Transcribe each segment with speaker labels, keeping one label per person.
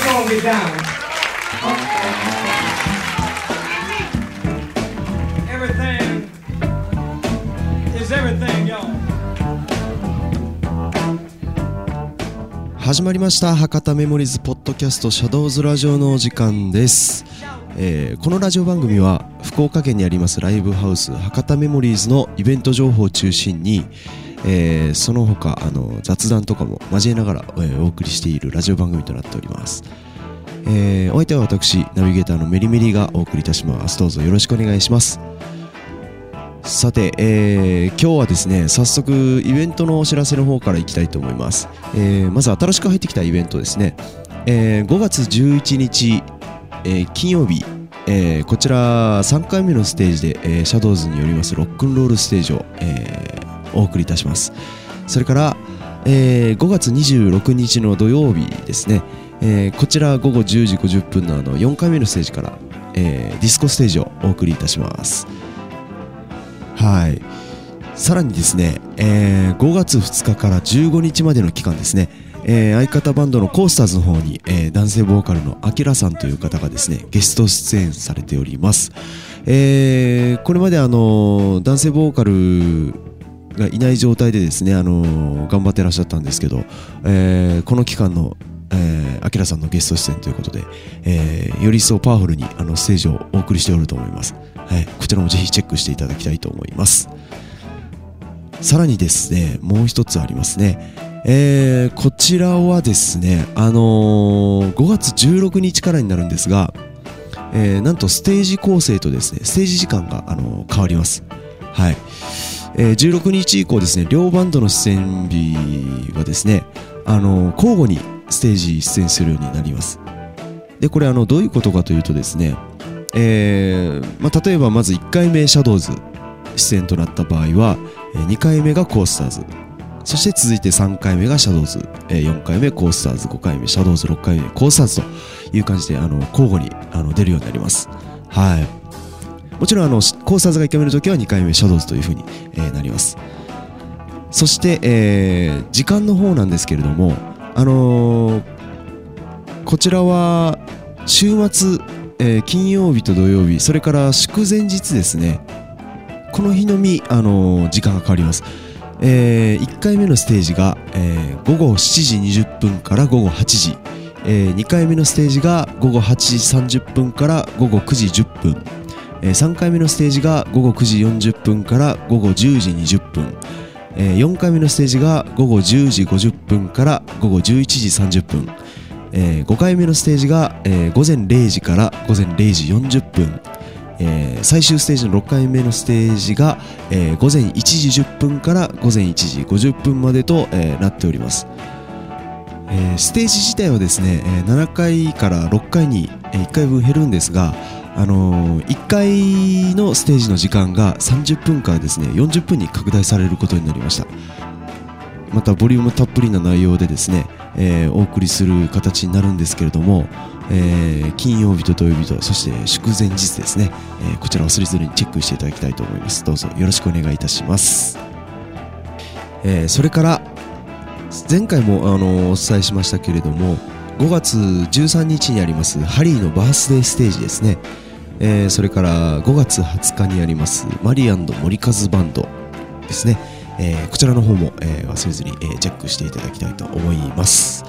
Speaker 1: song get down. Everything is everything, y'all.
Speaker 2: 始まりました博多メモリーズポッドキャストシャドウズラジオのお時間です、えーこのラジオ番組は福岡県にありますライブハウス博多メモリーズのイベント情報を中心に、えーその他あの雑談とかも交えながら、えーお送りしているラジオ番組となっております、えーお相手は私ナビゲーターのメリメリがお送りいたします。どうぞよろしくお願いします。さて、えー今日はですね早速イベントのお知らせの方からいきたいと思います、えーまず新しく入ってきたイベントですね、えー5月11日、えー金曜日、えーこちら3回目のステージで、えーシャドウズによりますロックンロールステージを、えーお送りいたしますそれから、えー5月26日の土曜日ですね、えーこちら午後10時50分のあの4回目のステージから、えーディスコステージをお送りいたしますはい。さらにですね、えー5月2日から15日までの期間ですね、えー相方バンドのコースターズの方に、えー男性ボーカルのアキラさんという方がですね、ゲスト出演されております。えーこれまであの男性ボーカルがいない状態でですね、あの頑張ってらっしゃったんですけど、えーこの期間のえー、アキラさんのゲスト出演ということで、えーより一層パワフルにあのステージをお送りしておると思います。はい、こちらもぜひチェックしていただきたいと思います。さらにですね、もう一つありますね。えーこちらはですね、あのー5月16日からになるんですが、えーなんとステージ構成とですね、ステージ時間が、あの変わります。はい。えー16日以降ですね、両バンドの出演日はですね、あのー交互にステージ出演するようになります。で、これあの、どういうことかというとですね、えーまあ、例えばまず1回目シャドウズ出演となった場合は、2回目がコースターズ。そして続いて3回目がシャドウズ、4回目コースターズ。5回目シャドウズ。6回目コースターズという感じであの交互にあの出るようになります。はい。もちろんあのコースターズが1回目の時は2回目シャドウズというふうに、えーなります。そして、えー時間の方なんですけれどもあのこちらは週末、えー金曜日と土曜日それから祝前日ですねこの日のみ、あの時間が変わります、え1回目のステージが、えー午後7時20分から午後8時、え2回目のステージが午後8時30分から午後9時10分、え3回目のステージが午後9時40分から午後10時20分、え4回目のステージが午後10時50分から午後11時30分、え5回目のステージが、えー午前0時から午前0時40分、えー最終ステージの6回目のステージが、えー午前1時10分から午前1時50分までと、えーなっております、えーステージ自体はですね、えー7回から6回に、えー1回分減るんですがあのー1回のステージの時間が30分からですね40分に拡大されることになりました。またボリュームたっぷりな内容でですね、えーお送りする形になるんですけれども、えー金曜日と土曜日とそして祝前日ですね、えこちら忘れずにチェックしていただきたいと思います。どうぞよろしくお願いいたします、えそれから前回もあのお伝えしましたけれども5月13日にありますハリーのバースデーステージですね、えーそれから5月20日にありますマリアンド森和バンドですね、えーこちらの方も、えー忘れずに、えーチェックしていただきたいと思います。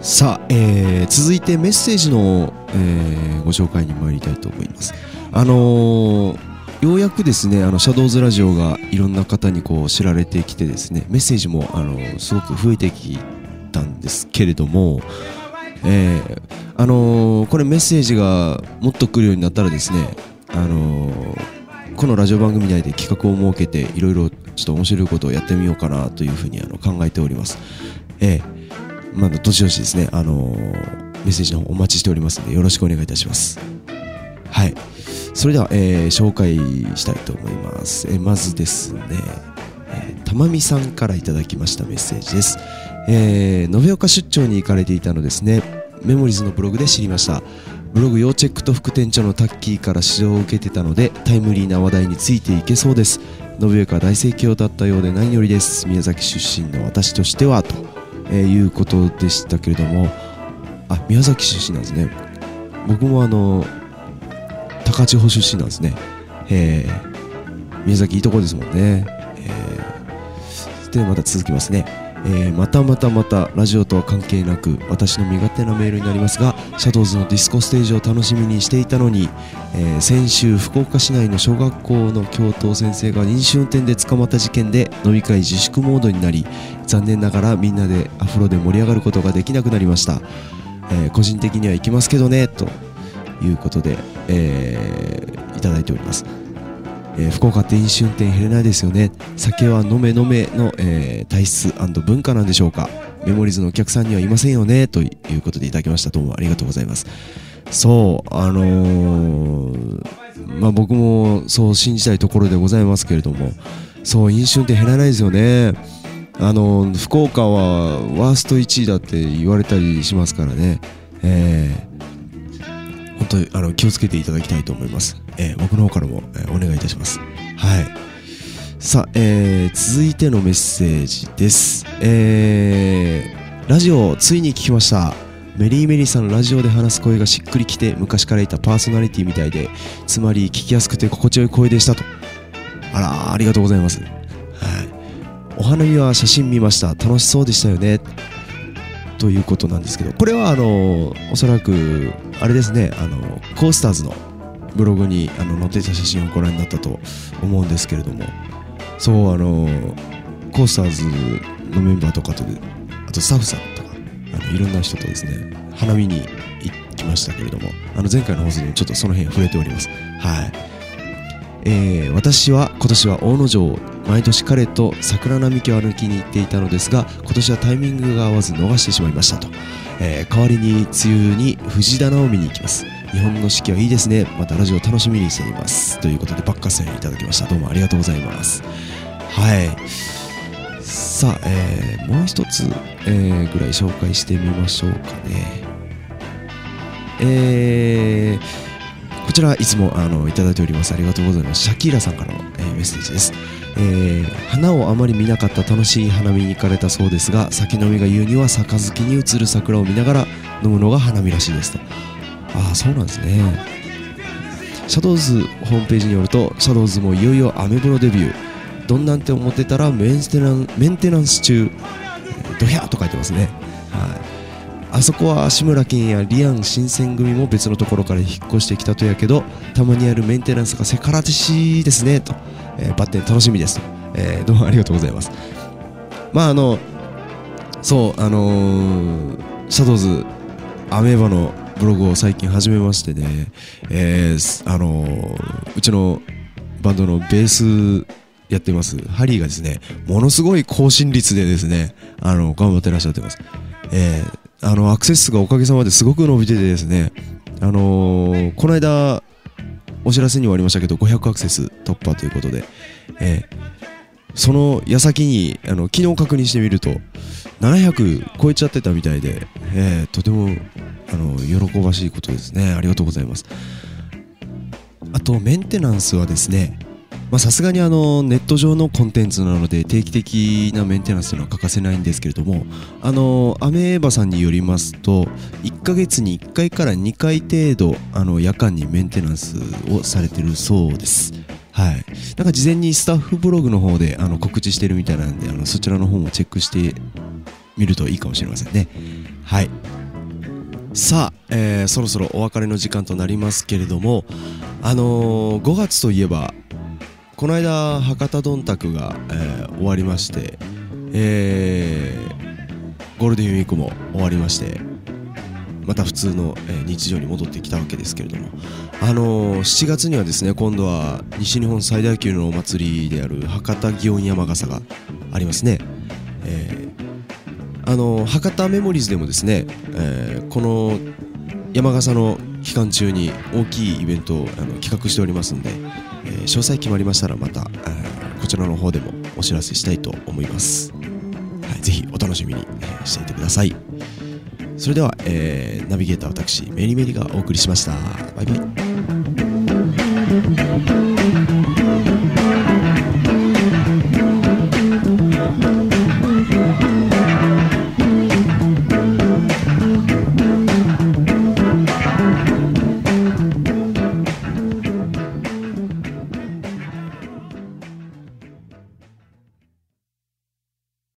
Speaker 2: さあ、え続いてメッセージの、えご紹介に参りたいと思います。あのようやくですねあのシャドウズラジオがいろんな方にこう知られてきてですねメッセージもあのすごく増えてきたんですけれども、えーあのーこれメッセージがもっと来るようになったらですねあのーこのラジオ番組内で企画を設けていろいろちょっと面白いことをやってみようかなというふうにあの考えております。ええまあ、どしどしですね、あのーメッセージの方お待ちしておりますのでよろしくお願いいたします。はい。それでは、えー紹介したいと思います。えーまずですね、えーたまみさんからいただきましたメッセージです。えー延岡出張に行かれていたのですね。メモリーズのブログで知りました。ブログ要チェックと副店長のタッキーから指導を受けてたのでタイムリーな話題についていけそうです延岡大盛況だったようで何よりです宮崎出身の私としてはと、えーいうことでしたけれどもあ宮崎出身なんですね僕もあの高千穂出身なんですねえー、宮崎いいとこですもんねでまた続きますね。えー、またまたまたラジオとは関係なく私の身勝手なメールになりますがシャドウズのディスコステージを楽しみにしていたのに、えー、先週福岡市内の小学校の教頭先生が飲酒運転で捕まった事件で飲み会自粛モードになり残念ながらみんなでアフロで盛り上がることができなくなりました、えー、個人的には行きますけどねということで、えー、いただいております。えー、福岡って飲酒運転減れないですよね。酒は飲め飲めの、えー、体質文化なんでしょうか。メモリーズのお客さんにはいませんよねということでいただきました。どうもありがとうございます。そうあのー、まあ僕もそう信じたいところでございますけれどもそう飲酒運転減らないですよね。あの福岡はワースト1位だって言われたりしますからね。えー本当にあの気をつけていただきたいと思います。えー、僕の方からも、えー、お願いいたします。はい。さあ、えー、続いてのメッセージです。えー、ラジオついに聞きました。メリーメリーさんのラジオで話す声がしっくりきて昔からいたパーソナリティみたいでつまり聞きやすくて心地よい声でしたとあらありがとうございます、はい、お花見は写真見ました楽しそうでしたよねということなんですけどこれはあのおそらくあれですねあのコースターズのブログにあの載っていた写真をご覧になったと思うんですけれどもそうあのコースターズのメンバーとかとあとスタッフさんとかあのいろんな人とですね花見に行きましたけれどもあの前回の放送でもちょっとその辺触れております。はい。えー、私は今年は大野城毎年彼と桜並木を歩きに行っていたのですが今年はタイミングが合わず逃してしまいましたと、えー、代わりに梅雨に藤棚を見に行きます。日本の四季はいいですね。またラジオ楽しみにしています。ということでバッカスにいただきました。どうもありがとうございます。はい。さあ、えー、もう一つ、えー、ぐらい紹介してみましょうかね。えーこちらいつもあのいただいております。ありがとうございます。シャキーラさんからの、メッセージです、えー、花をあまり見なかった楽しい花見に行かれたそうですが酒飲みが言うには杯に映る桜を見ながら飲むのが花見らしいですと。ああそうなんですね。シャドウズホームページによるとシャドウズもいよいよアメブロデビュー。どんなんて思ってたらメンテナンメンテナンス中ドヒャーと書いてますね。はい。あそこは足村健やリアン新選組も別のところから引っ越してきたとやけどたまにあるメンテナンスがせからしいですねと、えー、バッテン楽しみです、えー、どうもありがとうございます。まああのそうあのー、シャドウズアメーバのブログを最近始めましてね、えー、あのー、うちのバンドのベースやってますハリーがですねものすごい更新率でですねあの頑張ってらっしゃってます、えー、あのアクセス数がおかげさまですごく伸びててですね、あのー、この間お知らせにもありましたけど500アクセス突破ということで、えー、その矢先にあの昨日確認してみると700超えちゃってたみたいで、えー、とてもあの喜ばしいことですね。ありがとうございます。あとメンテナンスはですねさすがにあのネット上のコンテンツなので定期的なメンテナンスというのは欠かせないんですけれどもあのアメーバさんによりますと1ヶ月に1回から2回程度あの夜間にメンテナンスをされてるそうです。はい、なんか事前にスタッフブログの方であの告知してるみたいなんであのそちらの方もチェックしてみるといいかもしれませんね。はい。さあ、えー、そろそろお別れの時間となりますけれどもあのー、5月といえばこの間博多どんたくが、えー、終わりまして、えー、ゴールデンウィークも終わりましてまた普通の、えー、日常に戻ってきたわけですけれども、あのー、7月にはですね今度は西日本最大級のお祭りである博多祇園山笠がありますね、えー、あのー、博多メモリーズでもですね、えー、この山笠の期間中に大きいイベントをあの企画しておりますので、詳細決まりましたらまた、こちらの方でもお知らせしたいと思います、はい、ぜひお楽しみにしていてください。それでは、えー、ナビゲーター私メリメリがお送りしました。バイバイ。